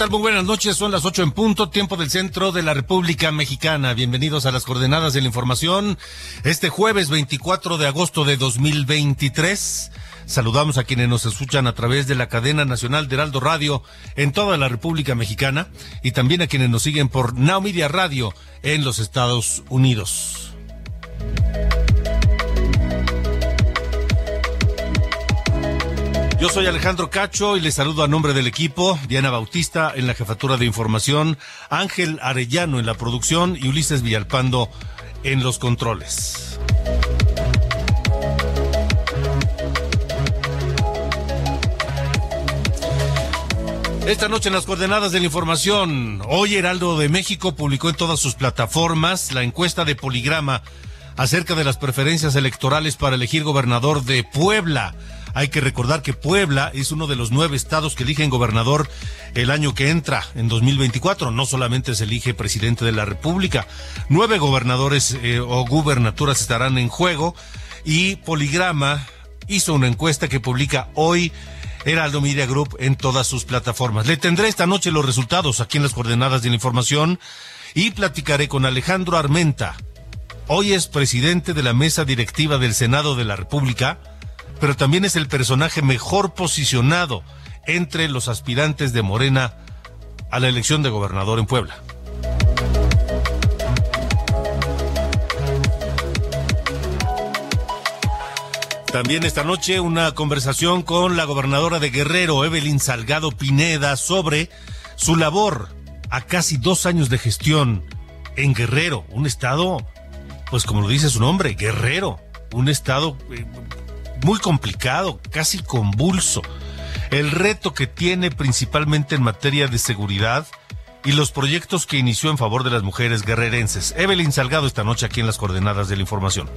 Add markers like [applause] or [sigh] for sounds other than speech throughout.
Tal? Muy buenas noches. Son las ocho en punto, tiempo del centro de la República Mexicana. Bienvenidos a las coordenadas de la información. Este jueves 24 de agosto de 2023. Saludamos a quienes nos escuchan a través de la cadena nacional de Heraldo Radio en toda la República Mexicana y también a quienes nos siguen por Now Radio en los Estados Unidos. Yo soy Alejandro Cacho y les saludo a nombre del equipo, Diana Bautista en la jefatura de información, Ángel Arellano en la producción y Ulises Villalpando en los controles. Esta noche en las coordenadas de la información, hoy Heraldo de México publicó en todas sus plataformas la encuesta de Poligrama acerca de las preferencias electorales para elegir gobernador de Puebla. Hay que recordar que Puebla es uno de los nueve estados que eligen gobernador el año que entra, en 2024. No solamente se elige presidente de la República, nueve gobernadores eh, o gubernaturas estarán en juego y Poligrama hizo una encuesta que publica hoy Heraldo Media Group en todas sus plataformas. Le tendré esta noche los resultados aquí en las coordenadas de la información y platicaré con Alejandro Armenta. Hoy es presidente de la mesa directiva del Senado de la República, pero también es el personaje mejor posicionado entre los aspirantes de Morena a la elección de gobernador en Puebla. También esta noche una conversación con la gobernadora de Guerrero, Evelyn Salgado Pineda, sobre su labor a casi dos años de gestión en Guerrero, un estado, pues como lo dice su nombre, Guerrero, un estado eh, muy complicado, casi convulso. El reto que tiene principalmente en materia de seguridad y los proyectos que inició en favor de las mujeres guerrerenses. Evelyn Salgado esta noche aquí en las coordenadas de la información.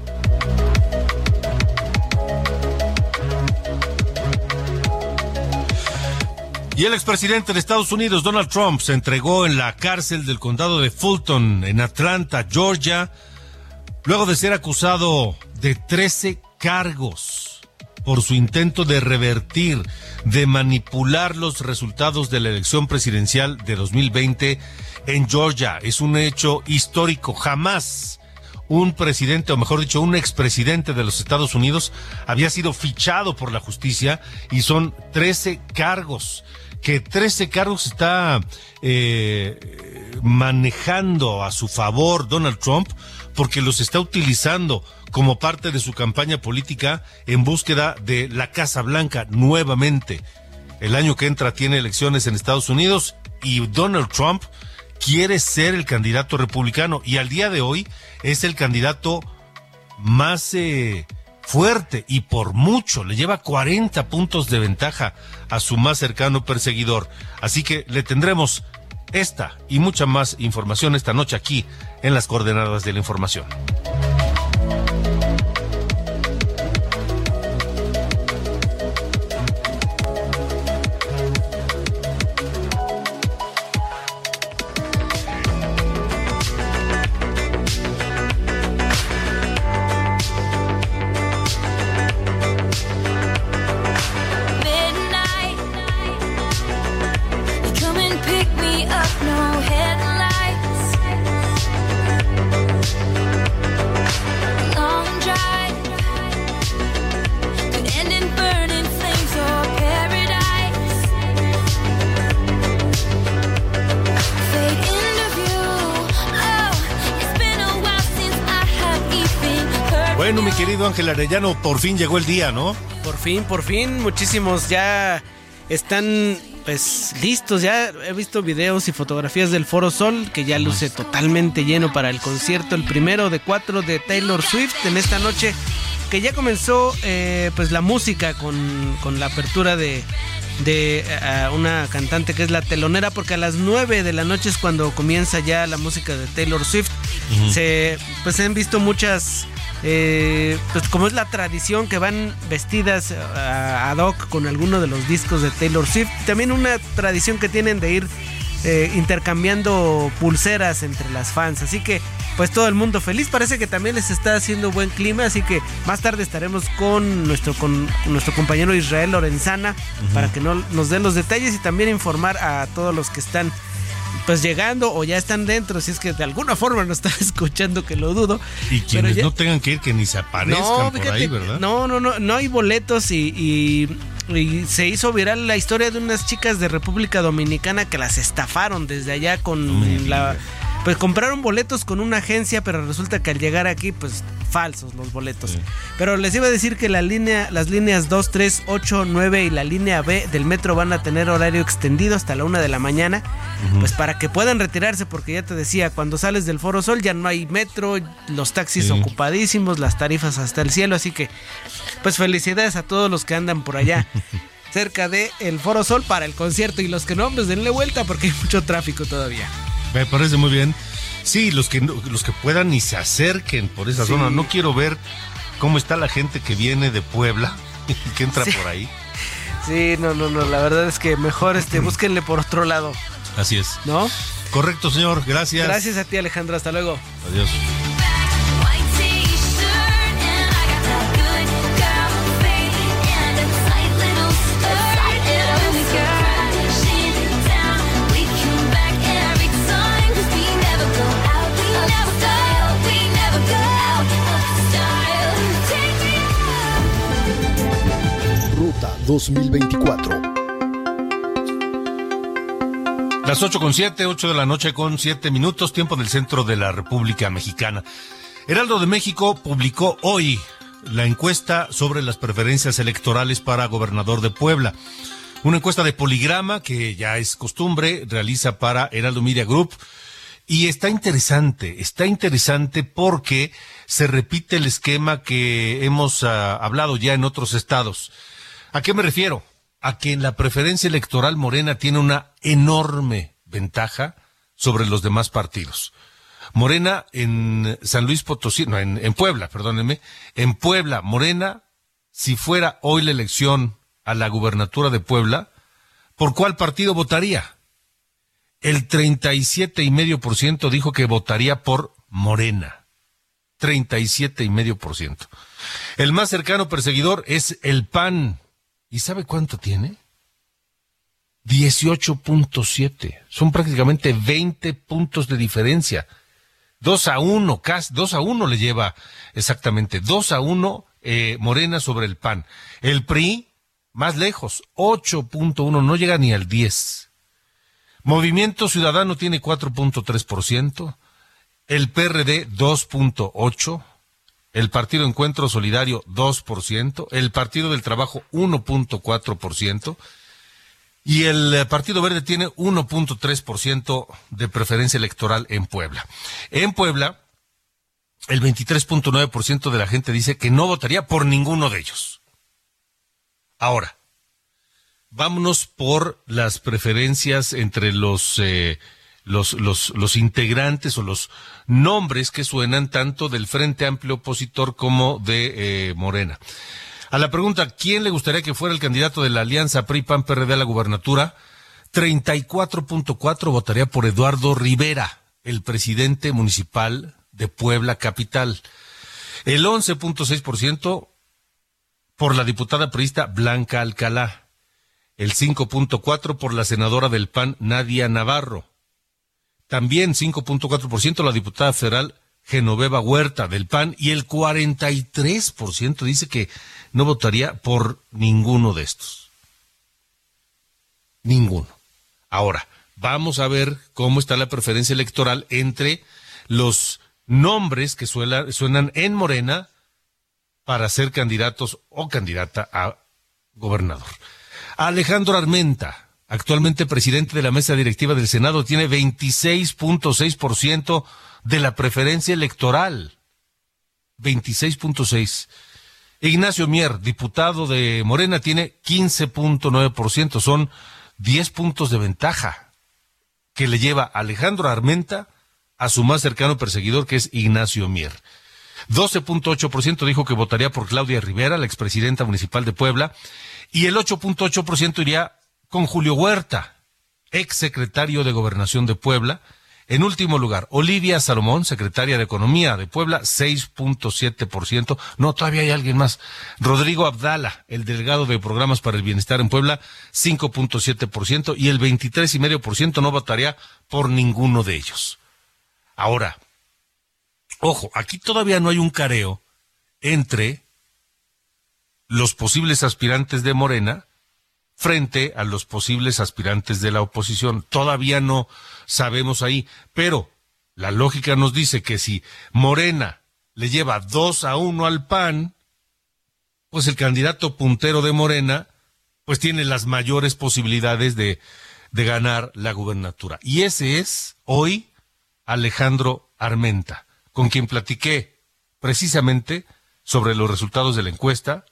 Y el expresidente de Estados Unidos, Donald Trump, se entregó en la cárcel del condado de Fulton, en Atlanta, Georgia, luego de ser acusado de 13 cargos por su intento de revertir, de manipular los resultados de la elección presidencial de 2020 en Georgia. Es un hecho histórico. Jamás un presidente, o mejor dicho, un expresidente de los Estados Unidos había sido fichado por la justicia y son 13 cargos que 13 cargos está eh, manejando a su favor Donald Trump porque los está utilizando como parte de su campaña política en búsqueda de la Casa Blanca nuevamente. El año que entra tiene elecciones en Estados Unidos y Donald Trump quiere ser el candidato republicano y al día de hoy es el candidato más eh, fuerte y por mucho, le lleva 40 puntos de ventaja a su más cercano perseguidor. Así que le tendremos esta y mucha más información esta noche aquí en las coordenadas de la información. Querido Ángel Arellano, por fin llegó el día, ¿no? Por fin, por fin, muchísimos ya están pues listos, ya he visto videos y fotografías del Foro Sol que ya luce totalmente lleno para el concierto, el primero de cuatro de Taylor Swift en esta noche, que ya comenzó eh, pues la música con, con la apertura de, de eh, una cantante que es la telonera, porque a las 9 de la noche es cuando comienza ya la música de Taylor Swift. Se pues han visto muchas eh, pues como es la tradición que van vestidas eh, ad hoc con alguno de los discos de Taylor Swift. También una tradición que tienen de ir eh, intercambiando pulseras entre las fans. Así que pues todo el mundo feliz. Parece que también les está haciendo buen clima. Así que más tarde estaremos con nuestro, con nuestro compañero Israel Lorenzana para que no, nos dé los detalles y también informar a todos los que están pues llegando o ya están dentro, si es que de alguna forma nos están [laughs] escuchando, que lo dudo. Y quienes no tengan que ir, que ni se aparezcan por ahí, ¿verdad? No, no, no, no hay boletos y, y, se hizo viral la historia de unas chicas de República Dominicana que las estafaron desde allá con la pues compraron boletos con una agencia, pero resulta que al llegar aquí, pues falsos los boletos. Pero les iba a decir que la línea, las líneas 2, 3, 8, 9 y la línea B del metro van a tener horario extendido hasta la 1 de la mañana, pues para que puedan retirarse, porque ya te decía, cuando sales del Foro Sol ya no hay metro, los taxis ocupadísimos, las tarifas hasta el cielo, así que pues felicidades a todos los que andan por allá. [laughs] cerca de el Foro Sol para el concierto y los que no, pues denle vuelta porque hay mucho tráfico todavía. Me parece muy bien. Sí, los que los que puedan y se acerquen por esa zona. No quiero ver cómo está la gente que viene de Puebla [laughs] y que entra por ahí. Sí, no, no, no. La verdad es que mejor este, búsquenle por otro lado. Así es. ¿No? Correcto, señor. Gracias. Gracias a ti, Alejandro. Hasta luego. Adiós. Ruta 2024. Las 8 con 7, 8 de la noche con 7 minutos, tiempo del centro de la República Mexicana. Heraldo de México publicó hoy la encuesta sobre las preferencias electorales para gobernador de Puebla. Una encuesta de poligrama que ya es costumbre, realiza para Heraldo Media Group. Y está interesante, está interesante porque se repite el esquema que hemos ah, hablado ya en otros estados. ¿A qué me refiero? A que en la preferencia electoral Morena tiene una enorme ventaja sobre los demás partidos. Morena en San Luis Potosí, no, en, Puebla, perdónenme, en Puebla, Morena, si fuera hoy la elección a la gubernatura de Puebla, ¿por cuál partido votaría? El 37,5% dijo que votaría por Morena. 37,5%. El más cercano perseguidor es el PAN. ¿Y sabe cuánto tiene? 18.7. Son prácticamente 20 puntos de diferencia. 2 a 1, casi 2 a 1 le lleva exactamente. 2 a 1 eh, Morena sobre el PAN. El PRI, más lejos, 8.1, no llega ni al 10. Movimiento Ciudadano tiene 4.3%, el PRD 2.8%, el Partido Encuentro Solidario 2%, el Partido del Trabajo 1.4% y el eh, Partido Verde tiene 1.3% de preferencia electoral en Puebla. En Puebla, el 23.9% de la gente dice que no votaría por ninguno de ellos. Ahora, vámonos por las preferencias entre los, eh, los, los, los, integrantes o los nombres que suenan tanto del Frente Amplio Opositor como de eh, Morena. A la pregunta, ¿quién le gustaría que fuera el candidato de la alianza PRI-PAN-PRD a la gubernatura? 34.4 votaría por Eduardo Rivera, el presidente municipal de Puebla Capital. El 11.6% por la diputada priista Blanca Alcalá. El 5.4% por la senadora del PAN Nadia Navarro. También 5.4% la diputada federal Genoveva Huerta del PAN y el 43% dice que no votaría por ninguno de estos. Ninguno. Ahora, vamos a ver cómo está la preferencia electoral entre los nombres que suenan en Morena para ser candidatos o candidata a gobernador. Alejandro Armenta, actualmente presidente de la mesa directiva del Senado, tiene 26.6% de la preferencia electoral. 26.6. Ignacio Mier, diputado de Morena, tiene 15.9%. Son 10 puntos de ventaja que le lleva Alejandro Armenta a su más cercano perseguidor, que es Ignacio Mier. 12.8% dijo que votaría por Claudia Rivera, la expresidenta municipal de Puebla, y el 8.8% iría con Julio Huerta, ex secretario de Gobernación de Puebla. En último lugar, Olivia Salomón, secretaria de Economía de Puebla, 6.7%. No, todavía hay alguien más. Rodrigo Abdala, el delegado de Programas para el Bienestar en Puebla, 5.7%. Y el 23,5% no votaría por ninguno de ellos. Ahora, ojo, aquí todavía no hay un careo entre los posibles aspirantes de Morena frente a los posibles aspirantes de la oposición. Todavía no sabemos ahí, pero la lógica nos dice que si Morena le lleva dos a uno al PAN, pues el candidato puntero de Morena, pues tiene las mayores posibilidades de, de ganar la gubernatura. Y ese es hoy Alejandro Armenta, con quien platiqué precisamente sobre los resultados de la encuesta,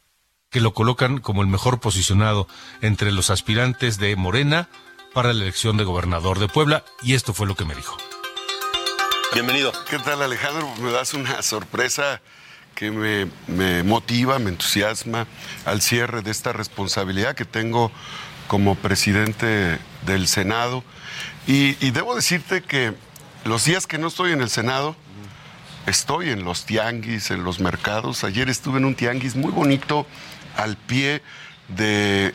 que lo colocan como el mejor posicionado entre los aspirantes de Morena para la elección de gobernador de Puebla, y esto fue lo que me dijo. Bienvenido. ¿Qué tal Alejandro? Me das una sorpresa que me, me, motiva, me entusiasma al cierre de esta responsabilidad que tengo como presidente del Senado. Y, y debo decirte que los días que no estoy en el Senado, estoy en los tianguis, en los mercados. Ayer estuve en un tianguis muy bonito al pie de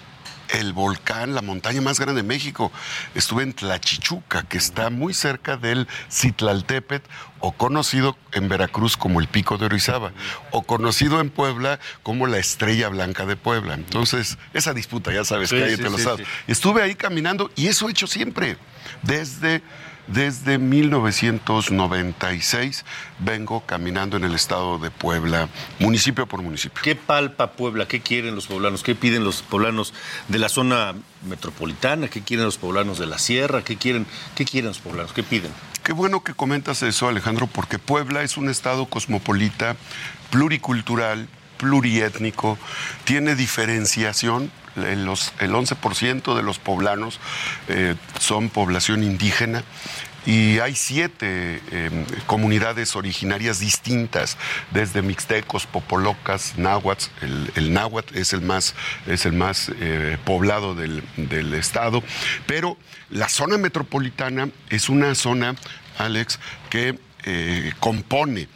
el volcán, la montaña más grande de México. Estuve en Tlachichuca, que está muy cerca del Citlaltépetl, o conocido en Veracruz como el Pico de Orizaba, o conocido en Puebla como la Estrella Blanca de Puebla. Entonces, esa disputa, ya sabes, Sí, que hay sí, entre los sí. Estuve ahí caminando y eso he hecho siempre, desde desde 1996 vengo caminando en el estado de Puebla, municipio por municipio. ¿Qué palpa Puebla? ¿Qué quieren los poblanos? ¿Qué piden los poblanos de la zona metropolitana? ¿Qué quieren los poblanos de la sierra? ¿Qué quieren, qué quieren los poblanos? ¿Qué piden? Qué bueno que comentas eso, Alejandro, porque Puebla es un estado cosmopolita, pluricultural, pluriétnico, tiene diferenciación. Los- el 11% de los poblanos eh, son población indígena y hay siete eh, comunidades originarias distintas, desde mixtecos, popolocas, náhuatl. El, el náhuatl es el más, es el más eh, poblado del, del estado, pero la zona metropolitana es una zona, Alex, que eh, compone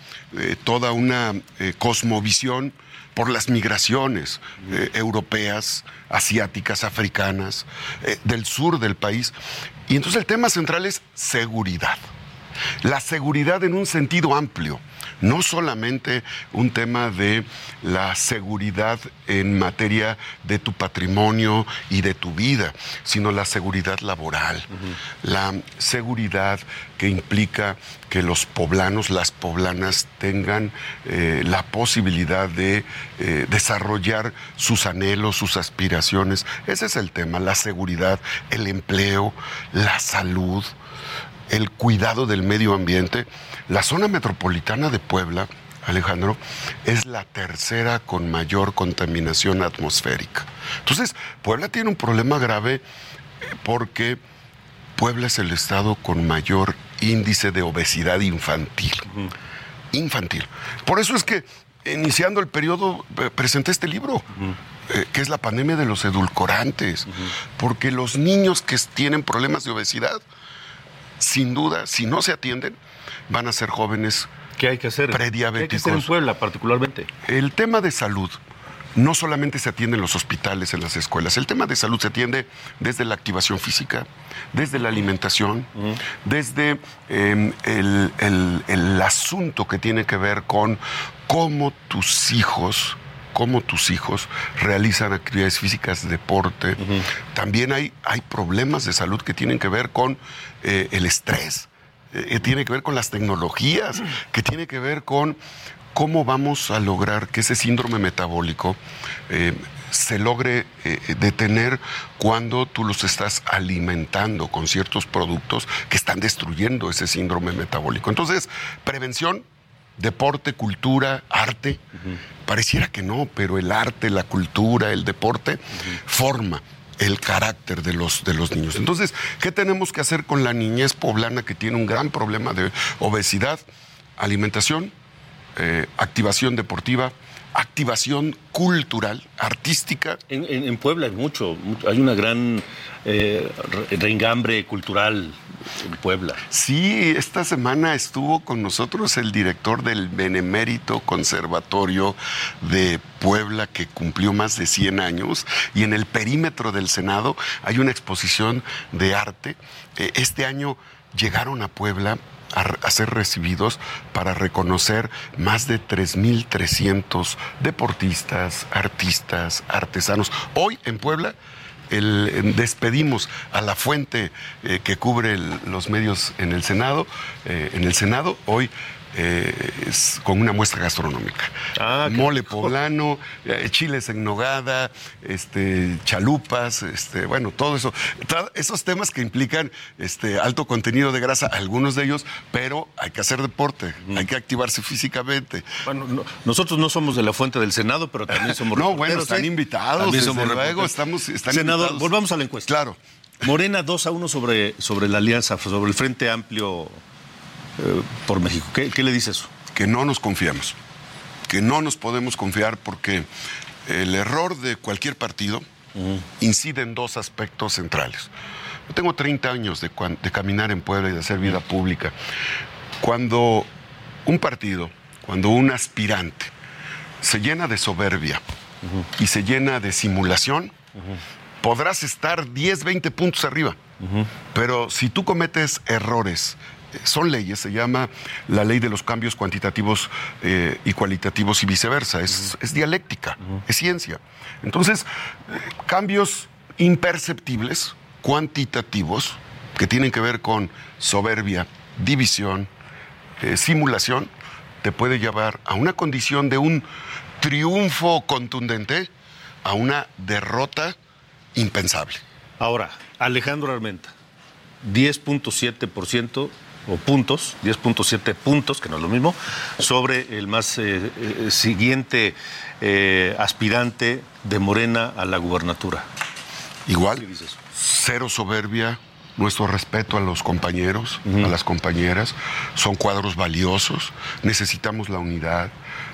toda una cosmovisión por las migraciones eh, europeas, asiáticas, africanas, eh, del sur del país. Y entonces el tema central es seguridad. La seguridad en un sentido amplio, no solamente un tema de la seguridad en materia de tu patrimonio y de tu vida, sino la seguridad laboral, la seguridad que implica que los poblanos, las poblanas tengan eh, la posibilidad de eh, desarrollar sus anhelos, sus aspiraciones. Ese es el tema, la seguridad, el empleo, la salud el cuidado del medio ambiente. La zona metropolitana de Puebla, Alejandro, es la tercera con mayor contaminación atmosférica. Entonces, Puebla tiene un problema grave eh, porque Puebla es el estado con mayor índice de obesidad infantil. Infantil. Por eso es que, iniciando el periodo, eh, presenté este libro. eh, que es la pandemia de los edulcorantes, porque los niños que tienen problemas de obesidad, sin duda, si no se atienden, van a ser jóvenes ¿Qué hay que hacer? ¿Qué hay que hacer en prediabéticos. Puebla particularmente? El tema de salud no solamente se atiende en los hospitales, en las escuelas, el tema de salud se atiende desde la activación física, desde la alimentación, desde eh, el, el- el asunto que tiene que ver con cómo tus hijos cómo tus hijos realizan actividades físicas, deporte. También hay, hay problemas de salud que tienen que ver con eh, el estrés, eh, tiene que ver con las tecnologías, que tiene que ver con ¿cómo vamos a lograr que ese síndrome metabólico eh, se logre eh, detener cuando tú los estás alimentando con ciertos productos que están destruyendo ese síndrome metabólico? Entonces, prevención, deporte, cultura, arte. Pareciera que no, pero el arte, la cultura, el deporte forma el carácter de los, de los niños. Entonces, ¿qué tenemos que hacer con la niñez poblana que tiene un gran problema de obesidad? Alimentación, eh, activación deportiva, activación cultural, artística. En, en- en Puebla hay mucho, mucho- hay una gran eh, reingambre cultural en Puebla. Sí, esta semana estuvo con nosotros el director del Benemérito Conservatorio de Puebla, que cumplió más de 100 años, y en el perímetro del Senado hay una exposición de arte. Eh, Este año llegaron a Puebla a, ser recibidos para reconocer más de 3.300 deportistas, artistas, artesanos. Hoy en Puebla el- despedimos a la fuente eh, que cubre los medios en el Senado, eh, en el Senado hoy eh, es con una muestra gastronómica. Ah, Mole poblano, eh, chiles en nogada, este, chalupas, este, bueno, todo eso. Tra- Esos temas que implican este, alto contenido de grasa, algunos de ellos, pero hay que hacer deporte, hay que activarse físicamente. Bueno, no- nosotros no somos de la fuente del Senado, pero también somos [laughs] No, bueno, están ¿eh? invitados, También desde somos luego, reporteros. estamos- están Senador, invitados. volvamos a la encuesta. Claro. Morena 2 a 1 sobre, sobre la alianza, sobre el Frente Amplio eh, por México. ¿Qué, qué le dice eso? que no nos confiamos, que no nos podemos confiar porque el error de cualquier partido incide en dos aspectos centrales. Yo tengo 30 años de, caminar en Puebla y de hacer vida pública. Cuando un partido, cuando un aspirante se llena de soberbia y se llena de simulación, podrás estar 10, 20 puntos arriba. Pero si tú cometes errores, son leyes, se llama la ley de los cambios cuantitativos eh, y cualitativos y viceversa, es, es dialéctica, es ciencia. Entonces, eh, cambios imperceptibles, cuantitativos, que tienen que ver con soberbia, división, eh, simulación, te puede llevar a una condición de un triunfo contundente, a una derrota impensable. Ahora, Alejandro Armenta, 10.7% o puntos, 10.7 puntos, que no es lo mismo, sobre el más eh, eh, siguiente eh, aspirante de Morena a la gubernatura. Igual, cero soberbia, nuestro respeto a los compañeros, a las compañeras, son cuadros valiosos, necesitamos la unidad,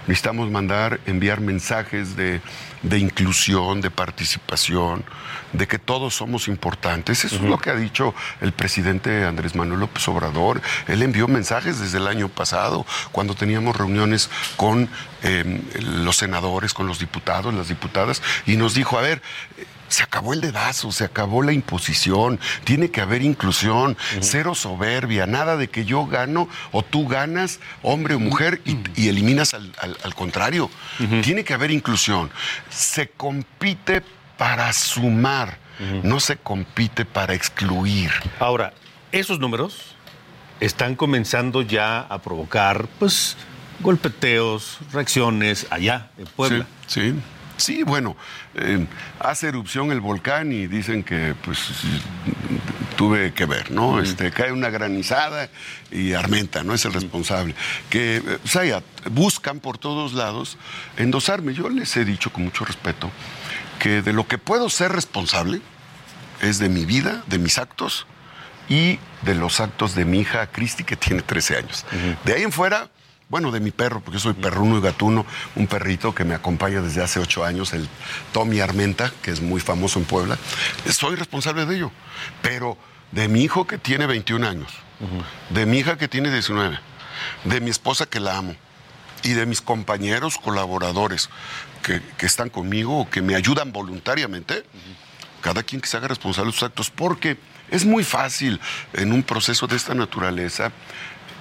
necesitamos mandar, enviar mensajes de, de inclusión, de participación, de que todos somos importantes. Eso es lo que ha dicho el presidente Andrés Manuel López Obrador. Él envió mensajes desde el año pasado, cuando teníamos reuniones con eh, los senadores, con los diputados, las diputadas, y nos dijo, a ver, se acabó el dedazo, se acabó la imposición, tiene que haber inclusión, cero soberbia, nada de que yo gano o tú ganas, hombre o mujer, y, y eliminas al, al- al contrario. Tiene que haber inclusión. Se compite para sumar, no se compite para excluir. Ahora, esos números están comenzando ya a provocar, pues, golpeteos, reacciones allá en Puebla. Sí, sí. Sí, bueno, eh, hace erupción el volcán y dicen que pues tuve que ver, ¿no? Este, cae una granizada y Armenta, ¿no? Es el responsable. Que, eh, o sea, buscan por todos lados endosarme. Yo les he dicho con mucho respeto que de lo que puedo ser responsable es de mi vida, de mis actos y de los actos de mi hija Cristi, que tiene 13 años. De ahí en fuera, bueno, de mi perro, porque yo soy perruno y gatuno, un perrito que me acompaña desde hace 8 años, el Tommy Armenta, que es muy famoso en Puebla. Soy responsable de ello. Pero de mi hijo que tiene 21 años, de mi hija que tiene 19, de mi esposa que la amo, y de mis compañeros colaboradores que, que están conmigo o que me ayudan voluntariamente, cada quien que se haga responsable de sus actos, porque es muy fácil en un proceso de esta naturaleza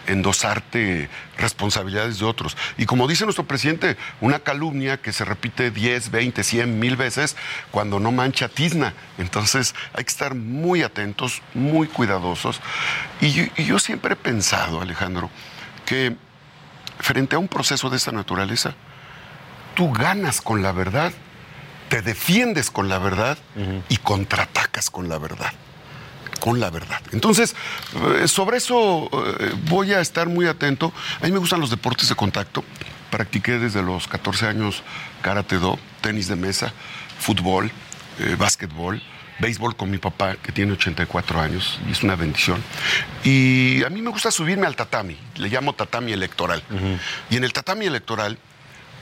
endosarte responsabilidades de otros. Y como dice nuestro presidente, una calumnia que se repite 10, 20, 100, mil veces cuando no mancha tizna. Entonces hay que estar muy atentos, muy cuidadosos. Y yo, y yo siempre he pensado, Alejandro, que frente a un proceso de esta naturaleza, tú ganas con la verdad, te defiendes con la verdad y contraatacas con la verdad. Con la verdad. Entonces, eh, sobre eso eh, voy a estar muy atento. A mí me gustan los deportes de contacto. Practiqué desde los 14 años karate do, tenis de mesa, fútbol, eh, básquetbol béisbol con mi papá, que tiene 84 años, y es una bendición. Y a mí me gusta subirme al tatami, le llamo tatami electoral. Y en el tatami electoral,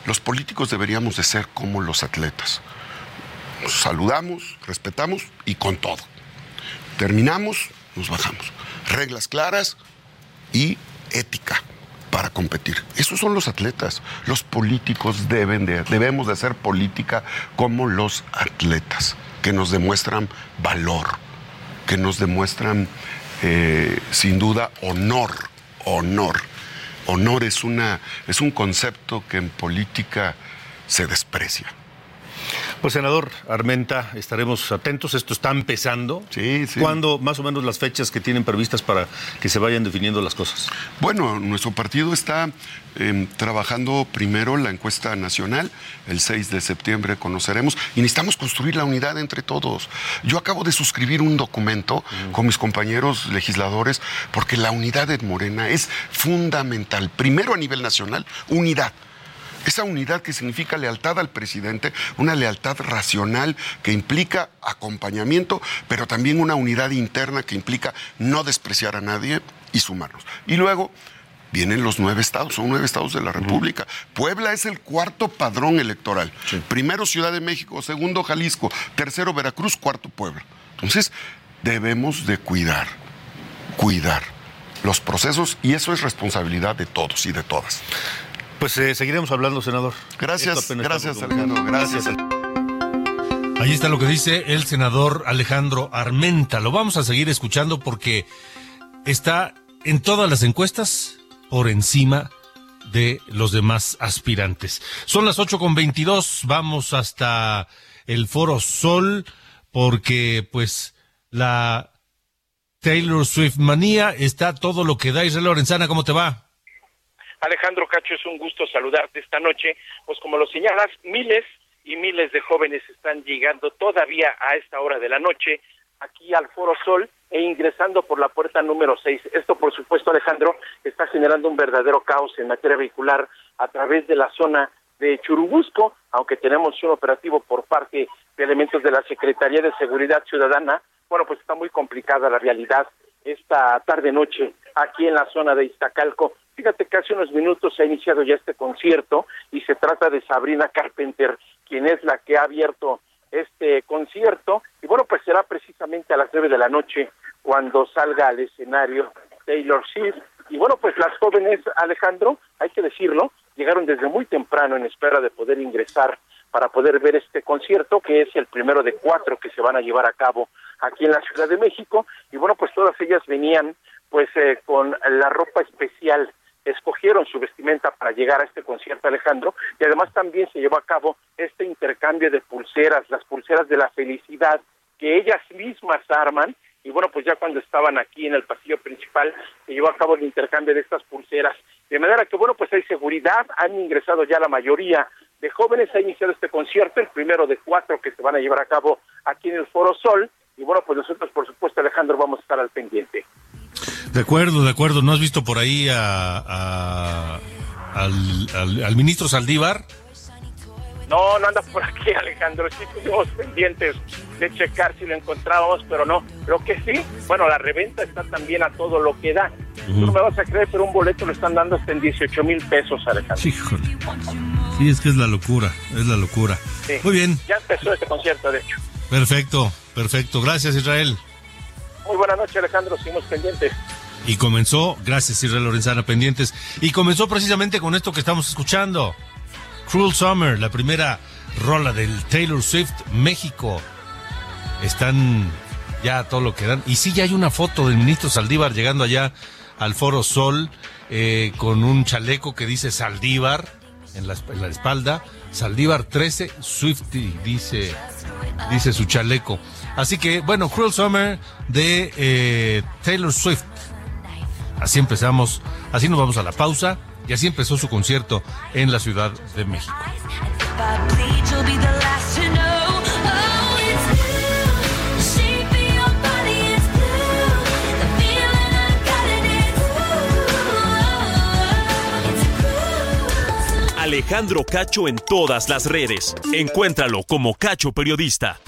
los políticos deberíamos de ser como los atletas. Nos saludamos, respetamos y con todo. Terminamos, nos bajamos. Reglas claras y ética para competir. Esos son los atletas. Los políticos deben de, debemos de hacer política como los atletas que nos demuestran valor, que nos demuestran eh, sin duda honor, honor. Honor es, una, es un concepto que en política se desprecia. Pues senador Armenta, estaremos atentos. Esto está empezando. Sí, sí. ¿Cuándo más o menos las fechas que tienen previstas para que se vayan definiendo las cosas? Bueno, nuestro partido está em, trabajando primero la encuesta nacional. El 6 de septiembre conoceremos. Y necesitamos construir la unidad entre todos. Yo acabo de suscribir un documento con mis compañeros legisladores porque la unidad de Morena es fundamental. Primero a nivel nacional, unidad. Esa unidad que significa lealtad al presidente, una lealtad racional que implica acompañamiento, pero también una unidad interna que implica no despreciar a nadie y sumarnos. Y luego vienen los nueve estados, son nueve estados de la República. Puebla es el cuarto padrón electoral. Primero Ciudad de México, segundo Jalisco, tercero Veracruz, cuarto Puebla. Entonces, debemos de cuidar, cuidar los procesos y eso es responsabilidad de todos y de todas. Pues eh, seguiremos hablando, senador. Gracias, gracias Alejandro, gracias. Ahí está lo que dice el senador Alejandro Armenta. Lo vamos a seguir escuchando porque está en todas las encuestas por encima de los demás aspirantes. Son las 8 con 22, vamos hasta el Foro Sol porque pues la Taylor Swift manía está todo lo que da. Israel Lorenzana, ¿cómo te va? Alejandro Cacho, es un gusto saludarte esta noche. Pues como lo señalas, miles y miles de jóvenes están llegando todavía a esta hora de la noche aquí al Foro Sol e ingresando por la puerta número 6. Esto, por supuesto, Alejandro, está generando un verdadero caos en materia vehicular a través de la zona de Churubusco, aunque tenemos un operativo por parte de elementos de la Secretaría de Seguridad Ciudadana. Bueno, pues está muy complicada la realidad esta tarde-noche aquí en la zona de Iztacalco. Fíjate que hace unos minutos se ha iniciado ya este concierto y se trata de Sabrina Carpenter, quien es la que ha abierto este concierto. Y bueno, pues será precisamente a las nueve de la noche cuando salga al escenario Taylor Swift. Y bueno, pues las jóvenes, Alejandro, hay que decirlo, llegaron desde muy temprano en espera de poder ingresar para poder ver este concierto, que es el primero de cuatro que se van a llevar a cabo aquí en la Ciudad de México. Y bueno, pues todas ellas venían pues eh, con la ropa especial escogieron su vestimenta para llegar a este concierto, Alejandro, y además también se llevó a cabo este intercambio de pulseras, las pulseras de la felicidad, que ellas mismas arman, y bueno, pues ya cuando estaban aquí en el pasillo principal, se llevó a cabo el intercambio de estas pulseras, de manera que bueno, pues hay seguridad, han ingresado ya la mayoría de jóvenes, ha iniciado este concierto, el primero de cuatro que se van a llevar a cabo aquí en el Foro Sol, y bueno, pues nosotros, por supuesto, Alejandro, vamos a estar al pendiente. De acuerdo, de acuerdo. ¿No has visto por ahí a, a- al, al- al ministro Saldívar? No, no anda por aquí, Alejandro. Sí estuvimos pendientes de checar si lo encontrábamos, pero no. Lo que sí, bueno, la reventa está también a todo lo que da. Tú no me vas a creer, pero un boleto lo están dando hasta en 18 mil pesos, Alejandro. Híjole. Sí, es que es la locura, es la locura. Sí. Muy bien, Ya empezó este concierto, de hecho. perfecto, perfecto. Gracias, Israel. Muy buena noche, Alejandro. Seguimos pendientes. Y comenzó, gracias Israel Lorenzana, pendientes. Y comenzó precisamente con esto que estamos escuchando. Cruel Summer, la primera rola del Taylor Swift México. Están ya todo lo que dan. Y sí, ya hay una foto del ministro Saldívar llegando allá al Foro Sol eh, con un chaleco que dice Saldívar en la, en la espalda. Saldívar 13, Swifty, dice, dice su chaleco. Así que, bueno, Cruel Summer de eh, Taylor Swift. Así empezamos, así nos vamos a la pausa Y así empezó su concierto en la Ciudad de México. Alejandro Cacho en todas las redes. Encuéntralo como Cacho Periodista.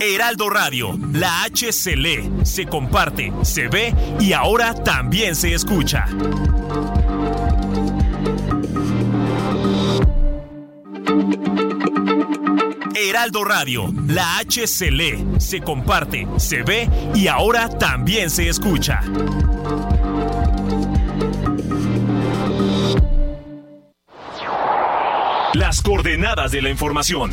Heraldo Radio, la H se lee, se comparte, se ve y ahora también se escucha. Heraldo Radio, la H se lee, se comparte, se ve y ahora también se escucha. Las coordenadas de la información.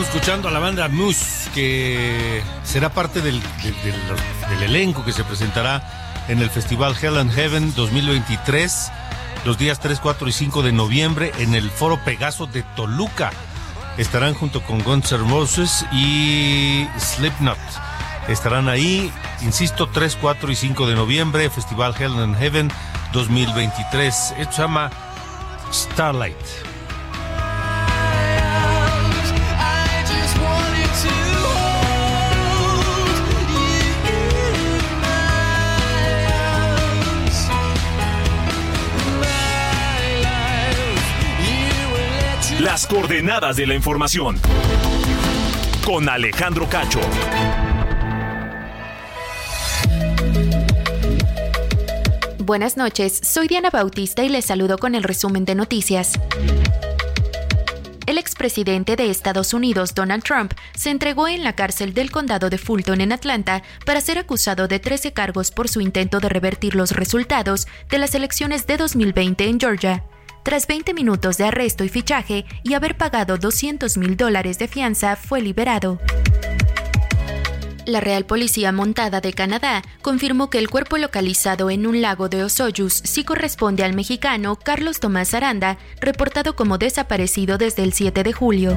Escuchando a la banda Moose, que será parte del elenco que se presentará en el Festival Hell and Heaven 2023, los días 3, 4 y 5 de noviembre en el Foro Pegaso de Toluca. Estarán junto con Guns N' Roses y Slipknot. Estarán ahí, insisto, 3, 4 y 5 de noviembre, Festival Hell and Heaven 2023. Esto se llama Starlight. Las coordenadas de la información. Con Alejandro Cacho. Buenas noches, soy Diana Bautista y les saludo con el resumen de noticias. El expresidente de Estados Unidos, Donald Trump, se entregó en la cárcel del condado de Fulton en Atlanta para ser acusado de 13 cargos por su intento de revertir los resultados de las elecciones de 2020 en Georgia. Tras 20 minutos de arresto y fichaje y haber pagado 200 mil dólares de fianza, fue liberado. La Real Policía Montada de Canadá confirmó que el cuerpo localizado en un lago de Osoyus sí corresponde al mexicano Carlos Tomás Aranda, reportado como desaparecido desde el 7 de julio.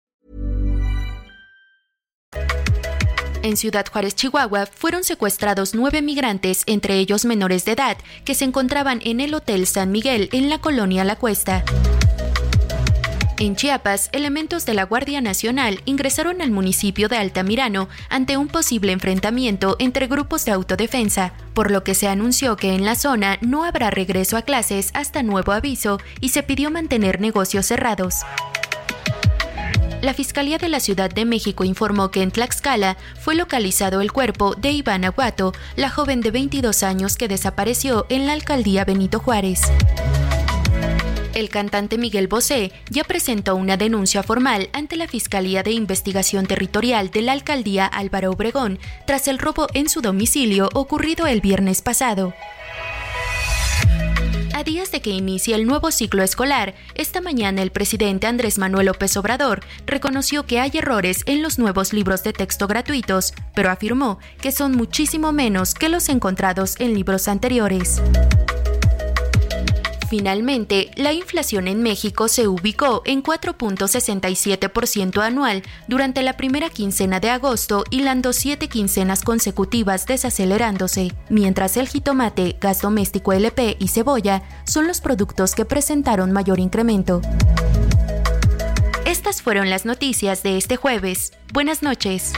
En Ciudad Juárez, Chihuahua, fueron secuestrados nueve migrantes, entre ellos menores de edad, que se encontraban en el Hotel San Miguel en la colonia La Cuesta. En Chiapas, elementos de la Guardia Nacional ingresaron al municipio de Altamirano ante un posible enfrentamiento entre grupos de autodefensa, por lo que se anunció que en la zona no habrá regreso a clases hasta nuevo aviso y se pidió mantener negocios cerrados. La Fiscalía de la Ciudad de México informó que en Tlaxcala fue localizado el cuerpo de Ivana Aguato, la joven de 22 años que desapareció en la alcaldía Benito Juárez. El cantante Miguel Bosé ya presentó una denuncia formal ante la Fiscalía de Investigación Territorial de la Alcaldía Álvaro Obregón tras el robo en su domicilio ocurrido el viernes pasado. A días de que inicie el nuevo ciclo escolar, esta mañana el presidente Andrés Manuel López Obrador reconoció que hay errores en los nuevos libros de texto gratuitos, pero afirmó que son muchísimo menos que los encontrados en libros anteriores. Finalmente, la inflación en México se ubicó en 4.67% anual durante la primera quincena de agosto, hilando siete quincenas consecutivas desacelerándose, mientras el jitomate, gas doméstico LP y cebolla son los productos que presentaron mayor incremento. Estas fueron las noticias de este jueves. Buenas noches.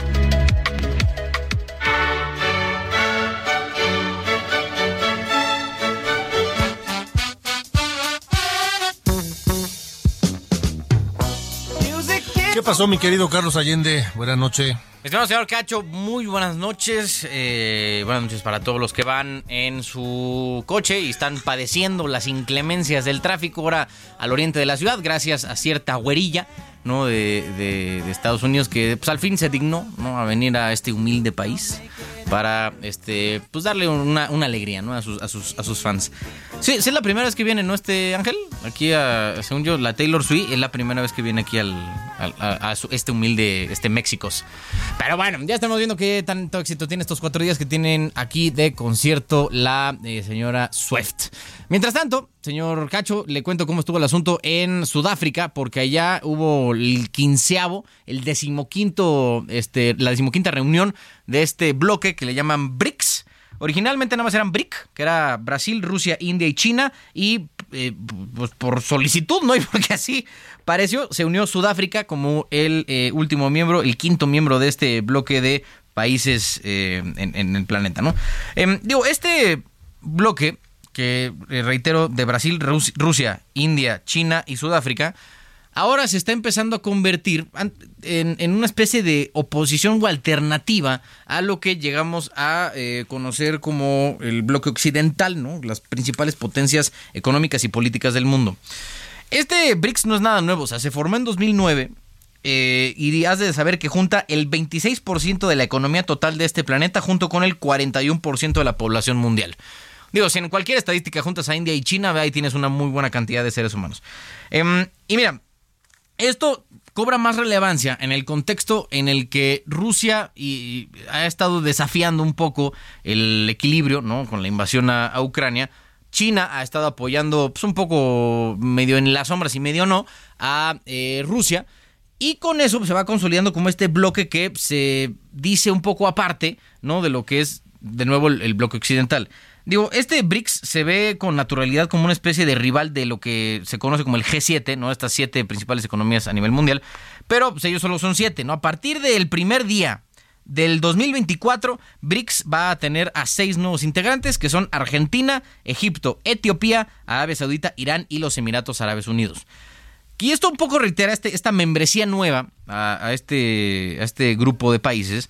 ¿Qué pasó, mi querido Carlos Allende? Buenas noches. Estimado señor Cacho, muy buenas noches. Eh, buenas noches para todos los que van en su coche y están padeciendo las inclemencias del tráfico ahora al oriente de la ciudad, gracias a cierta güerilla ¿no? de, de, Estados Unidos que pues, al fin se dignó ¿no? a venir a este humilde país para este pues darle una, alegría ¿no? a, sus, a, sus, a sus fans. Sí, es la primera vez que viene, ¿no? Este Ángel, aquí a, según yo, la Taylor Swift es la primera vez que viene aquí al, a, este humilde, este Méxicos. Pero bueno, ya estamos viendo qué tanto éxito tiene estos cuatro días que tienen aquí de concierto la eh, señora Swift. Mientras tanto, señor Cacho, le cuento cómo estuvo el asunto en Sudáfrica, porque allá hubo el quinceavo, el decimoquinto, este, la decimoquinta reunión de este bloque que le llaman BRICS. Originalmente nada más eran BRIC, que era Brasil, Rusia, India y China, y eh, pues por solicitud, ¿no? [laughs] Y porque así pareció, se unió Sudáfrica como el eh, último miembro, el quinto miembro de este bloque de países eh, en, el planeta, ¿no? Em, digo, este bloque, que reitero, de Brasil, Rusia, India, China y Sudáfrica, ahora se está empezando a convertir en, una especie de oposición o alternativa a lo que llegamos a eh, conocer como el bloque occidental, ¿no? las principales potencias económicas y políticas del mundo. Este BRICS no es nada nuevo, o sea, se formó en 2009 eh, y has de saber que junta el 26% de la economía total de este planeta junto con el 41% de la población mundial. Digo, si en cualquier estadística juntas a India y China, ahí tienes una muy buena cantidad de seres humanos. Em, y mira, esto cobra más relevancia en el contexto en el que Rusia y, ha estado desafiando un poco el equilibrio ¿no? con la invasión a, Ucrania. China ha estado apoyando pues, un poco medio en las sombras y medio no a eh, Rusia. Y con eso se va consolidando como este bloque que se dice un poco aparte ¿no? de lo que es de nuevo el bloque occidental. Digo, este BRICS se ve con naturalidad como una especie de rival de lo que se conoce como el G7, ¿no? Estas siete principales economías a nivel mundial. Pero pues, ellos solo son siete, ¿no? A partir del primer día del 2024, BRICS va a tener a seis nuevos integrantes, que son Argentina, Egipto, Etiopía, Arabia Saudita, Irán y los Emiratos Árabes Unidos. Y esto un poco reitera este, esta membresía nueva a, este, a este grupo de países,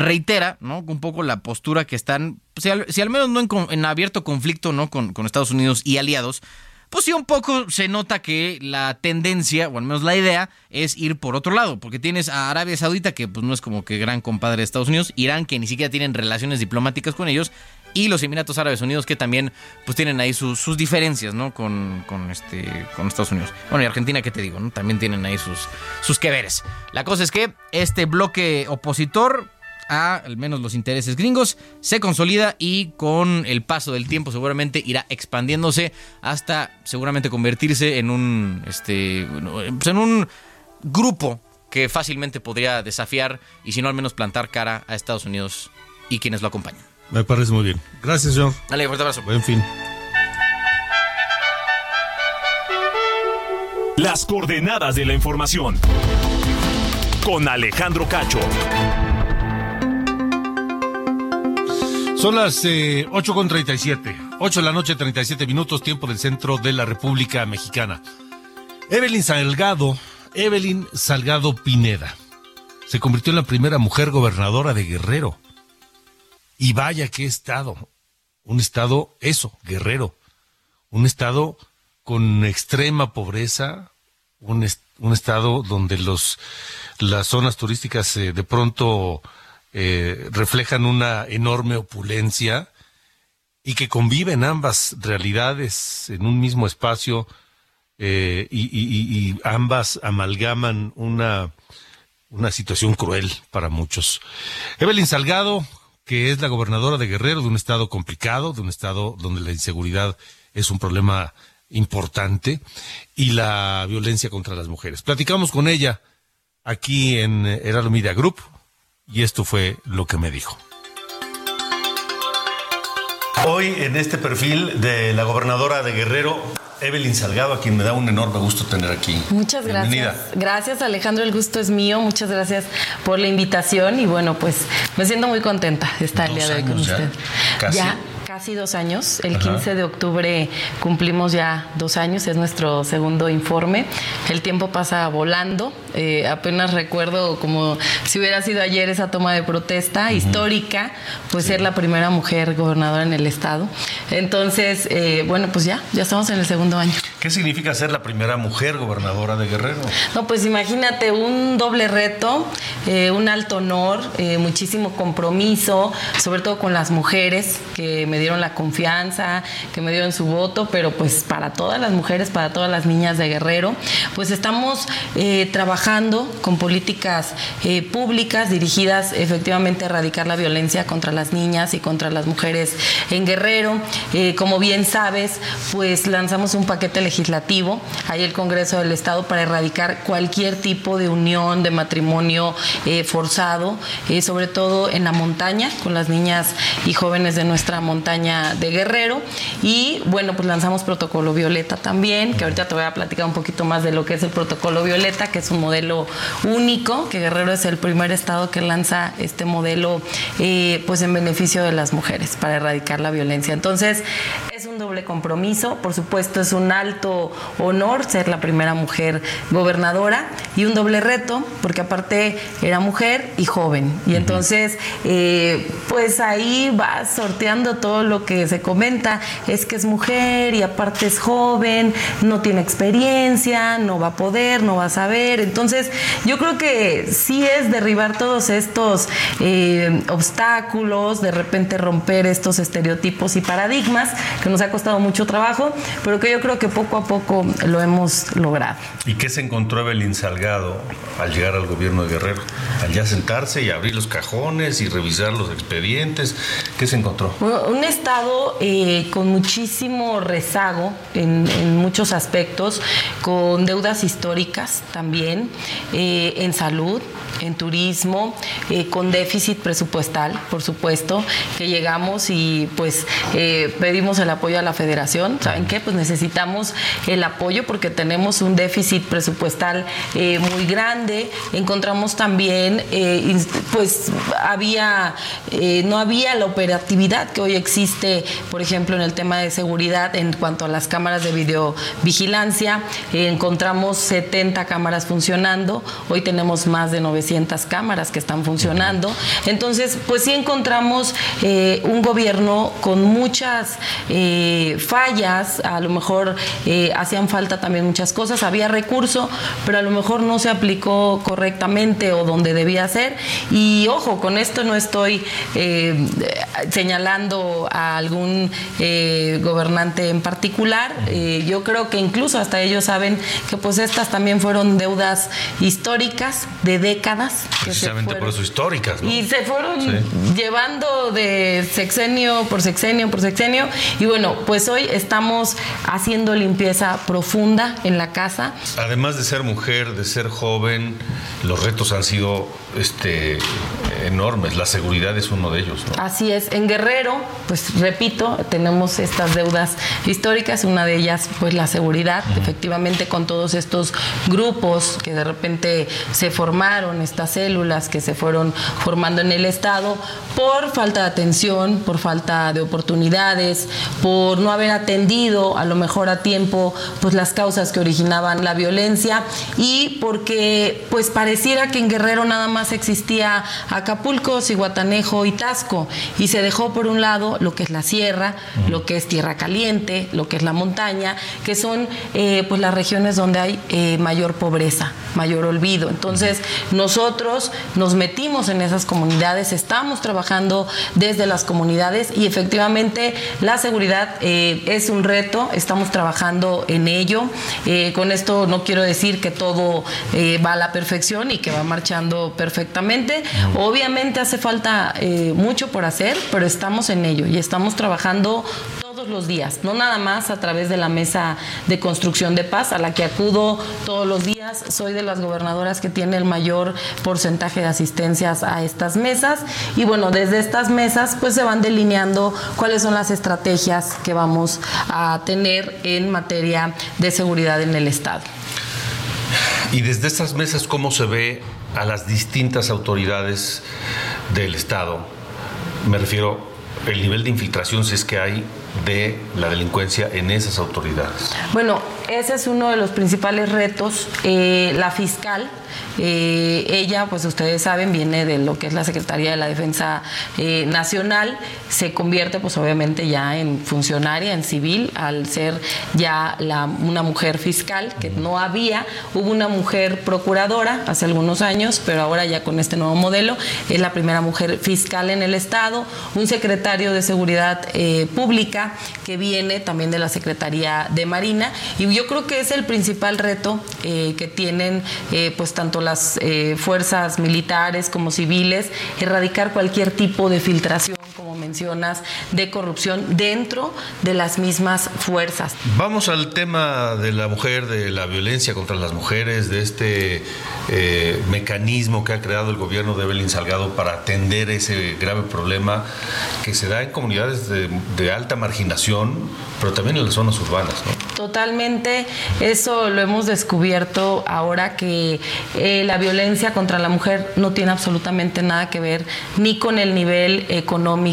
reitera, ¿no? Un poco la postura que están, si al, menos no en, abierto conflicto, ¿no? Con, Estados Unidos y aliados, pues sí un poco se nota que la tendencia, o al menos la idea, es ir por otro lado, porque tienes a Arabia Saudita, que pues no es como que gran compadre de Estados Unidos, Irán, que ni siquiera tienen relaciones diplomáticas con ellos, y los Emiratos Árabes Unidos, que también pues tienen ahí sus, sus diferencias, ¿no? Con, con, este, con Estados Unidos. Bueno, y Argentina, ¿qué te digo? ¿no? También tienen ahí sus, sus que veres. La cosa es que este bloque opositor a al menos los intereses gringos, se consolida y con el paso del tiempo seguramente irá expandiéndose hasta seguramente convertirse en un, este, pues en un grupo que fácilmente podría desafiar y si no al menos plantar cara a Estados Unidos y quienes lo acompañan. Me parece muy bien. Gracias, señor. Dale, fuerte abrazo. Buen fin. Las coordenadas de la información. Con Alejandro Cacho. Son las eh, 8.37, 8 de la noche, 37 minutos, tiempo del centro de la República Mexicana. Evelyn Salgado, Evelyn Salgado Pineda, se convirtió en la primera mujer gobernadora de Guerrero. Y vaya qué estado, un estado, eso, Guerrero, un estado con extrema pobreza, un, estado donde los, las zonas turísticas eh, de pronto eh, reflejan una enorme opulencia y que conviven ambas realidades en un mismo espacio eh, y, ambas amalgaman una, una situación cruel para muchos. Evelyn Salgado, que es la gobernadora de Guerrero, de un estado complicado, de un estado donde la inseguridad es un problema importante y la violencia contra las mujeres. Platicamos con ella aquí en Heraldo Media Group y esto fue lo que me dijo. Hoy en este perfil de la gobernadora de Guerrero, Evelyn Salgado, a quien me da un enorme gusto tener aquí. Muchas gracias. Bienvenida. Gracias Alejandro, el gusto es mío. Muchas gracias por la invitación y bueno, pues me siento muy contenta de estar el día de hoy con ya, usted. casi. Ya casi dos años. El Ajá. 15 de octubre cumplimos ya dos años, es nuestro segundo informe. El tiempo pasa volando. Eh, apenas recuerdo como si hubiera sido ayer esa toma de protesta histórica, pues ser la primera mujer gobernadora en el estado. Entonces, eh, bueno, pues ya, ya estamos en el segundo año. ¿Qué significa ser la primera mujer gobernadora de Guerrero? No, pues imagínate un doble reto, eh, un alto honor, eh, muchísimo compromiso, sobre todo con las mujeres que me dieron la confianza, que me dieron su voto, pero pues para todas las mujeres, para todas las niñas de Guerrero, pues estamos eh, trabajando con políticas públicas dirigidas efectivamente a erradicar la violencia contra las niñas y contra las mujeres en Guerrero. Como bien sabes, pues lanzamos un paquete legislativo ahí el Congreso del Estado para erradicar cualquier tipo de unión, de matrimonio eh, forzado, eh, sobre todo en la montaña, con las niñas y jóvenes de nuestra montaña de Guerrero. Y bueno, pues lanzamos protocolo Violeta también, que ahorita te voy a platicar un poquito más de lo que es el protocolo Violeta, que es un modelo único, que Guerrero es el primer estado que lanza este modelo eh, pues en beneficio de las mujeres para erradicar la violencia. Entonces, es un doble compromiso, por supuesto es un alto honor ser la primera mujer gobernadora y un doble reto, porque aparte era mujer y joven. Y entonces, eh, pues ahí vas sorteando todo lo que se comenta, es que es mujer y aparte es joven, no tiene experiencia, no va a poder, no va a saber. Entonces, yo creo que sí es derribar todos estos eh, obstáculos, de repente romper estos estereotipos y paradigmas, que nos ha costado mucho trabajo, pero que yo creo que poco a poco lo hemos logrado. ¿Y qué se encontró Evelyn Salgado al llegar al gobierno de Guerrero? Al ya sentarse y abrir los cajones y revisar los expedientes, ¿qué se encontró? Bueno, Un estado eh, con muchísimo rezago en, en muchos aspectos, con deudas históricas también, eh, en salud, en turismo, eh, con déficit presupuestal, por supuesto, que llegamos y pues eh, pedimos el apoyo a la federación. ¿Saben qué? Pues necesitamos el apoyo porque tenemos un déficit presupuestal eh, muy grande. Encontramos también, eh, pues había, eh, no había la operatividad que hoy existe, por ejemplo, en el tema de seguridad en cuanto a las cámaras de videovigilancia. Encontramos 70 cámaras funcionando, hoy tenemos más de 900 cámaras que están funcionando. Entonces, pues sí encontramos un gobierno con muchas fallas, a lo mejor eh, hacían falta también muchas cosas, había recurso, pero a lo mejor no se aplicó correctamente o donde debía ser. Y ojo, con esto no estoy eh, señalando a algún eh, gobernante en particular. Yo creo que incluso hasta ellos saben que pues estas también fueron deudas históricas de décadas. Precisamente por eso históricas, ¿no? y se fueron Sí. llevando de sexenio por sexenio por sexenio. Y bueno, pues hoy estamos haciendo profunda en la casa. Además de ser mujer, de ser joven, los retos han sido este, enormes. La seguridad es uno de ellos. ¿no? Así es, en Guerrero, pues repito, tenemos estas deudas históricas, una de ellas pues la seguridad, efectivamente con todos estos grupos que de repente se formaron, estas células que se fueron formando en el Estado por falta de atención, por falta de oportunidades, por no haber atendido a lo mejor a tiempo pues las causas que originaban la violencia y porque pues pareciera que en Guerrero nada más existía Acapulco, Cihuatanejo y Tasco y se dejó por un lado lo que es la sierra, lo que es tierra caliente, lo que es la montaña, que son eh, pues las regiones donde hay eh, mayor pobreza, mayor olvido. Entonces nosotros nos metimos en esas comunidades, estamos trabajando desde las comunidades y efectivamente la seguridad eh, es un reto, estamos trabajando en ello. Con esto no quiero decir que todo va a la perfección y que va marchando perfectamente. Obviamente hace falta eh, mucho por hacer, pero estamos en ello y estamos trabajando todos los días, no nada más a través de la mesa de construcción de paz a la que acudo todos los días. Soy de las gobernadoras que tiene el mayor porcentaje de asistencias a estas mesas y bueno, desde estas mesas pues se van delineando cuáles son las estrategias que vamos a tener en materia de seguridad en el Estado. Y desde estas mesas, ¿cómo se ve a las distintas autoridades del Estado? Me refiero el nivel de infiltración, si es que hay, de la delincuencia en esas autoridades. Bueno, ese es uno de los principales retos. Eh, la fiscal. Eh, ella, pues ustedes saben, viene de lo que es la Secretaría de la Defensa eh, Nacional, se convierte pues obviamente ya en funcionaria, en civil, al ser ya una mujer fiscal, que no había, hubo una mujer procuradora hace algunos años, pero ahora ya con este nuevo modelo es la primera mujer fiscal en el Estado, un secretario de Seguridad Pública que viene también de la Secretaría de Marina, y creo que es el principal reto que tienen pues tanto las eh, fuerzas militares como civiles, erradicar cualquier tipo de filtración, como mencionas, de corrupción dentro de las mismas fuerzas. Vamos al tema de la mujer, de la violencia contra las mujeres, de este eh, mecanismo que ha creado el gobierno de Evelyn Salgado para atender ese grave problema que se da en comunidades de, de alta marginación, pero también en las zonas urbanas. ¿no? Totalmente, eso lo hemos descubierto ahora que eh, la violencia contra la mujer no tiene absolutamente nada que ver ni con el nivel económico,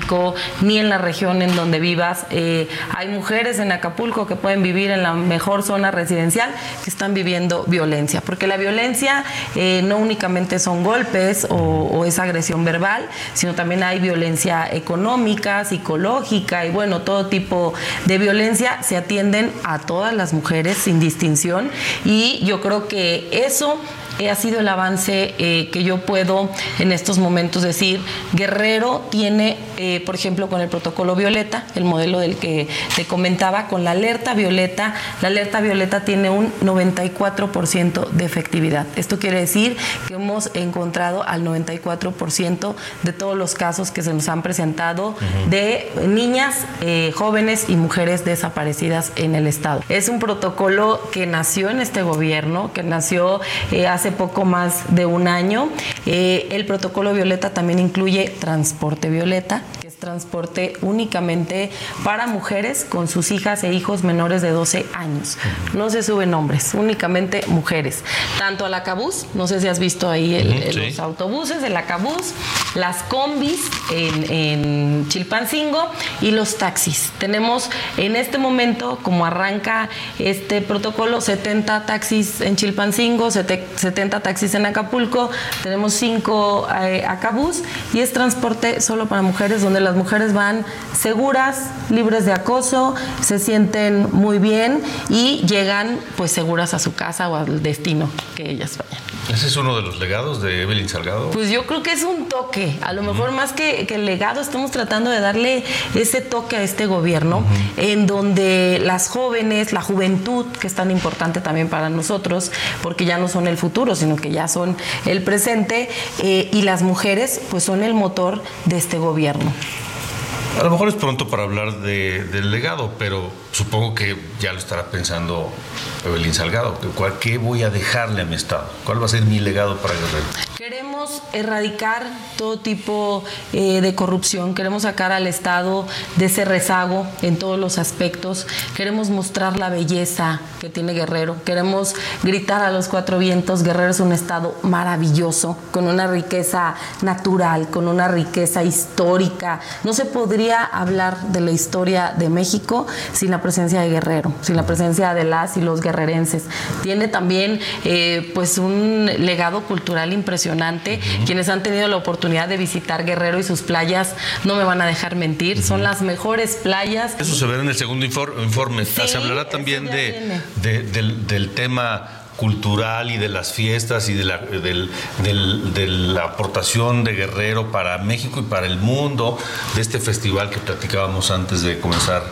ni en la región en donde vivas. Eh, hay mujeres en Acapulco que pueden vivir en la mejor zona residencial que están viviendo violencia, porque la violencia eh, no únicamente son golpes o, es agresión verbal, sino también hay violencia económica, psicológica y bueno, todo tipo de violencia se atienden a todas las mujeres sin distinción y yo creo que eso ha sido el avance eh, que yo puedo en estos momentos decir. Guerrero tiene, eh, por ejemplo, con el protocolo violeta, el modelo del que te comentaba, con la alerta violeta, la alerta violeta tiene un 94% de efectividad. Esto quiere decir que hemos encontrado al 94% de todos los casos que se nos han presentado de niñas, eh, jóvenes y mujeres desaparecidas en el Estado. Es un protocolo que nació en este gobierno, que nació hace poco más de un año. Eh, el protocolo Violeta también incluye transporte Violeta, transporte únicamente para mujeres con sus hijas e hijos menores de 12 años. No se suben hombres, únicamente mujeres. Tanto al acabús, no sé si has visto ahí los autobuses, el acabús, las combis en, en Chilpancingo y los taxis. Tenemos en este momento, como arranca este protocolo, 70 taxis en Chilpancingo, 70 70 taxis en Acapulco, tenemos 5 eh, Acabús y es transporte solo para mujeres donde las mujeres van seguras, libres de acoso, se sienten muy bien y llegan pues seguras a su casa o al destino que ellas vayan. ¿Ese es uno de los legados de Evelyn Salgado? Pues yo creo que es un toque. A lo mejor más que, que, el legado, estamos tratando de darle ese toque a este gobierno, en donde las jóvenes, la juventud, que es tan importante también para nosotros, porque ya no son el futuro, sino que ya son el presente, eh, y las mujeres, pues son el motor de este gobierno. A lo mejor es pronto para hablar de, del legado, pero supongo que ya lo estará pensando Evelyn Salgado. ¿Qué voy a dejarle a mi Estado? ¿Cuál va a ser mi legado para Guerrero? Queremos erradicar todo tipo eh, de corrupción, queremos sacar al Estado de ese rezago en todos los aspectos, queremos mostrar la belleza que tiene Guerrero, queremos gritar a los cuatro vientos, Guerrero es un Estado maravilloso, con una riqueza natural, con una riqueza histórica. No se podría hablar de la historia de México sin la presencia de Guerrero, sin la presencia de las y los guerrerenses. Tiene también eh, pues un legado cultural impresionante. Quienes han tenido la oportunidad de visitar Guerrero y sus playas no me van a dejar mentir, son las mejores playas. Eso se verá en el segundo informe. se hablará también de, del tema cultural y de las fiestas y de la, de la aportación de Guerrero para México y para el mundo, de este festival que platicábamos antes de comenzar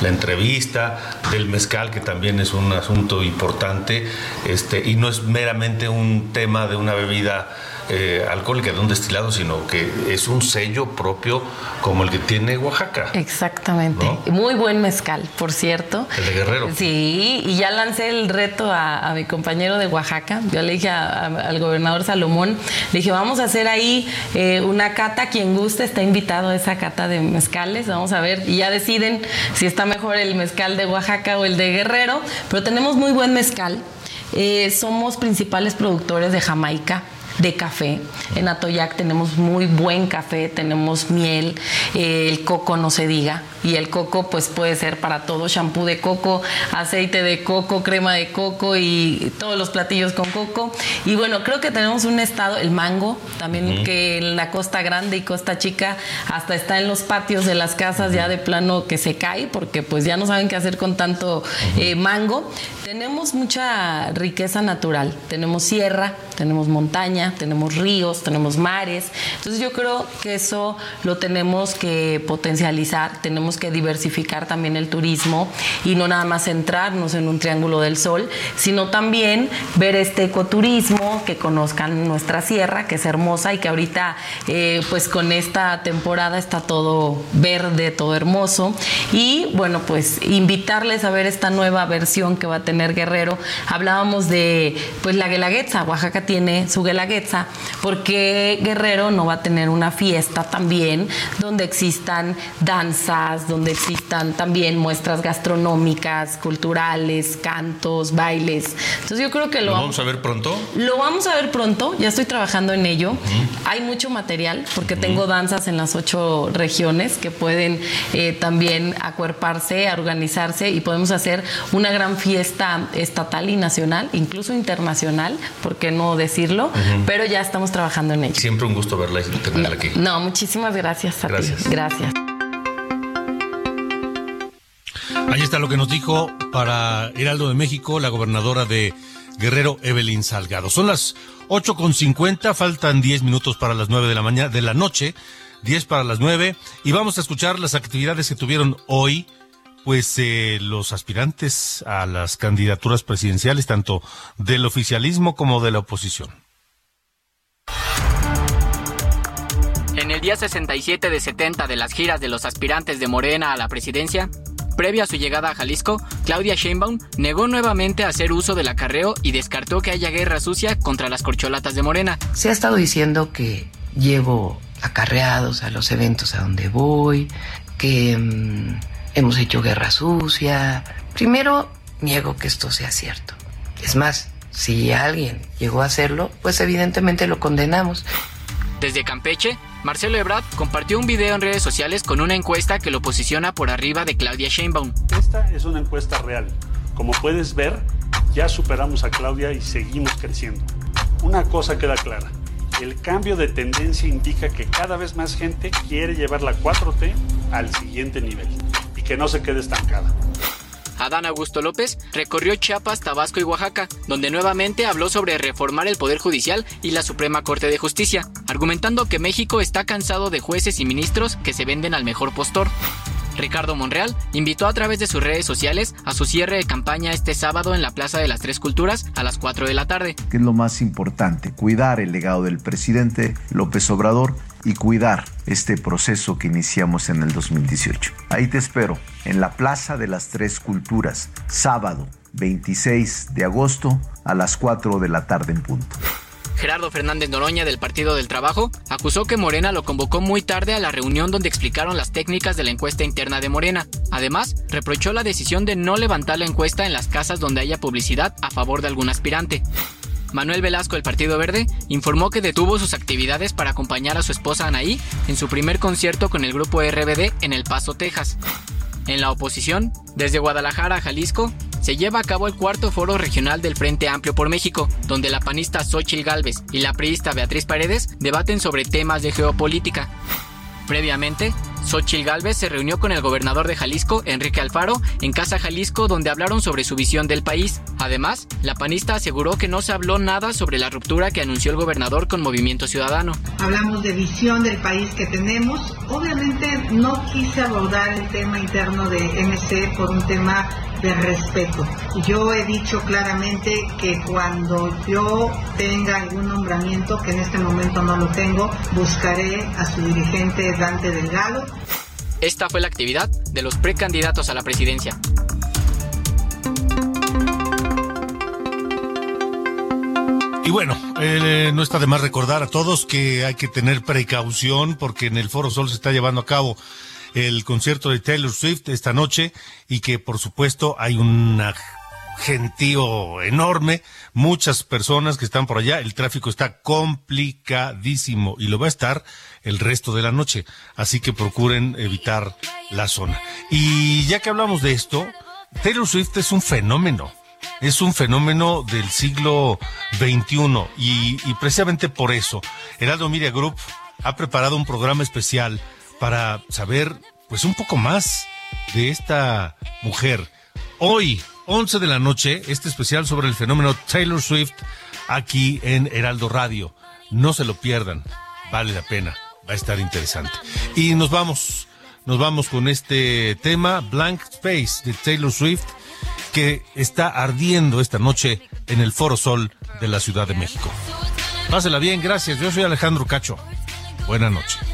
la entrevista, del mezcal, que también es un asunto importante, este, y no es meramente un tema de una bebida eh, alcohólica de un destilado, sino que es un sello propio como el que tiene Oaxaca. Exactamente. Muy buen mezcal, por cierto. El de Guerrero. Sí, y ya lancé el reto a, mi compañero de Oaxaca. Yo le dije al gobernador Salomón, le dije, vamos a hacer ahí eh, una cata, quien guste está invitado a esa cata de mezcales, vamos a ver, y ya deciden si está mejor el mezcal de Oaxaca o el de Guerrero, pero tenemos muy buen mezcal. Eh, somos principales productores de Jamaica de café. En Atoyac tenemos muy buen café, tenemos miel, eh, el coco no se diga. Y el coco pues puede ser para todo, shampoo de coco, aceite de coco, crema de coco y todos los platillos con coco. Y bueno, creo que tenemos un estado, el mango, también que en la Costa Grande y Costa Chica hasta está en los patios de las casas ya de plano que se cae porque pues ya no saben qué hacer con tanto eh, mango. Tenemos mucha riqueza natural, tenemos sierra, tenemos montaña, tenemos ríos, tenemos mares. Entonces yo creo que eso lo tenemos que potencializar, tenemos que diversificar también el turismo y no nada más centrarnos en un triángulo del sol, sino también ver este ecoturismo, que conozcan nuestra sierra, que es hermosa y que ahorita eh, pues con esta temporada está todo verde, todo hermoso. Y bueno, pues invitarles a ver esta nueva versión que va a tener Guerrero. Hablábamos de pues la Guelaguetza, Oaxaca tiene su Guelaguetza, porque Guerrero no va a tener una fiesta también donde existan danzas, donde existan también muestras gastronómicas, culturales, cantos, bailes. Entonces yo creo que lo, ¿Lo vamos a ver pronto. Lo vamos a ver pronto, ya estoy trabajando en ello. Hay mucho material porque tengo danzas en las ocho regiones que pueden eh, también acuerparse, organizarse y podemos hacer una gran fiesta estatal y nacional, incluso internacional, ¿por qué no decirlo? Pero ya estamos trabajando en ello. Siempre un gusto verla y tenerla aquí. No, muchísimas gracias a gracias. ti. Gracias. Ahí está lo que nos dijo para Heraldo de México la gobernadora de Guerrero, Evelyn Salgado. Son las 8.50, faltan 10 minutos para las 9 de la mañana, de la noche, 10 para las 9, y vamos a escuchar las actividades que tuvieron hoy, pues eh, los aspirantes a las candidaturas presidenciales, tanto del oficialismo como de la oposición. En el día 67 de 70 de las giras de los aspirantes de Morena a la presidencia, Previo a su llegada a Jalisco, Claudia Sheinbaum negó nuevamente hacer uso del acarreo y descartó que haya guerra sucia contra las corcholatas de Morena. Se ha estado diciendo que llevo acarreados a los eventos a donde voy, que mm, hemos hecho guerra sucia. Primero, niego que esto sea cierto. Es más, si alguien llegó a hacerlo, pues evidentemente lo condenamos. Desde Campeche, Marcelo Ebrard compartió un video en redes sociales con una encuesta que lo posiciona por arriba de Claudia Sheinbaum. Esta es una encuesta real. Como puedes ver, ya superamos a Claudia y seguimos creciendo. Una cosa queda clara. El cambio de tendencia indica que cada vez más gente quiere llevar la 4T al siguiente nivel y que no se quede estancada. Adán Augusto López recorrió Chiapas, Tabasco y Oaxaca, donde nuevamente habló sobre reformar el Poder Judicial y la Suprema Corte de Justicia, argumentando que México está cansado de jueces y ministros que se venden al mejor postor. Ricardo Monreal invitó a través de sus redes sociales a su cierre de campaña este sábado en la Plaza de las Tres Culturas a las 4 de la tarde. ¿Qué es lo más importante? Cuidar el legado del presidente López Obrador y cuidar este proceso que iniciamos en el 2018. Ahí te espero, en la Plaza de las Tres Culturas, sábado 26 de agosto a las 4 de la tarde en punto. Gerardo Fernández Noroña del Partido del Trabajo acusó que Morena lo convocó muy tarde a la reunión donde explicaron las técnicas de la encuesta interna de Morena. Además, reprochó la decisión de no levantar la encuesta en las casas donde haya publicidad a favor de algún aspirante. Manuel Velasco del Partido Verde informó que detuvo sus actividades para acompañar a su esposa Anaí en su primer concierto con el grupo RBD en El Paso, Texas. En la oposición, desde Guadalajara a Jalisco, se lleva a cabo el cuarto foro regional del Frente Amplio por México, donde la panista Xochitl Gálvez y la priista Beatriz Paredes debaten sobre temas de geopolítica. Previamente, Xochitl Gálvez se reunió con el gobernador de Jalisco, Enrique Alfaro, en Casa Jalisco, donde hablaron sobre su visión del país. Además, la panista aseguró que no se habló nada sobre la ruptura que anunció el gobernador con Movimiento Ciudadano. Hablamos de visión del país que tenemos. Obviamente no quise abordar el tema interno de MC por un tema de respeto. Yo he dicho claramente que cuando yo tenga algún nombramiento, que en este momento no lo tengo, buscaré a su dirigente Dante Delgado. Esta fue la actividad de los precandidatos a la presidencia. Y bueno, eh, no está de más recordar a todos que hay que tener precaución porque en el Foro Sol se está llevando a cabo el concierto de Taylor Swift esta noche y que por supuesto hay un gentío enorme, muchas personas que están por allá, el tráfico está complicadísimo y lo va a estar el resto de la noche, así que procuren evitar la zona. Y ya que hablamos de esto, Taylor Swift es un fenómeno. Es un fenómeno del siglo XXI y, precisamente por eso, Heraldo Media Group ha preparado un programa especial para saber pues un poco más de esta mujer. Hoy, 11 de la noche, este especial sobre el fenómeno Taylor Swift aquí en Heraldo Radio. No se lo pierdan, vale la pena, va a estar interesante. Y nos vamos, nos vamos con este tema, Blank Space de Taylor Swift que está ardiendo esta noche en el Foro Sol de la Ciudad de México. Pásela bien, gracias. Yo soy Alejandro Cacho. Buenas noches.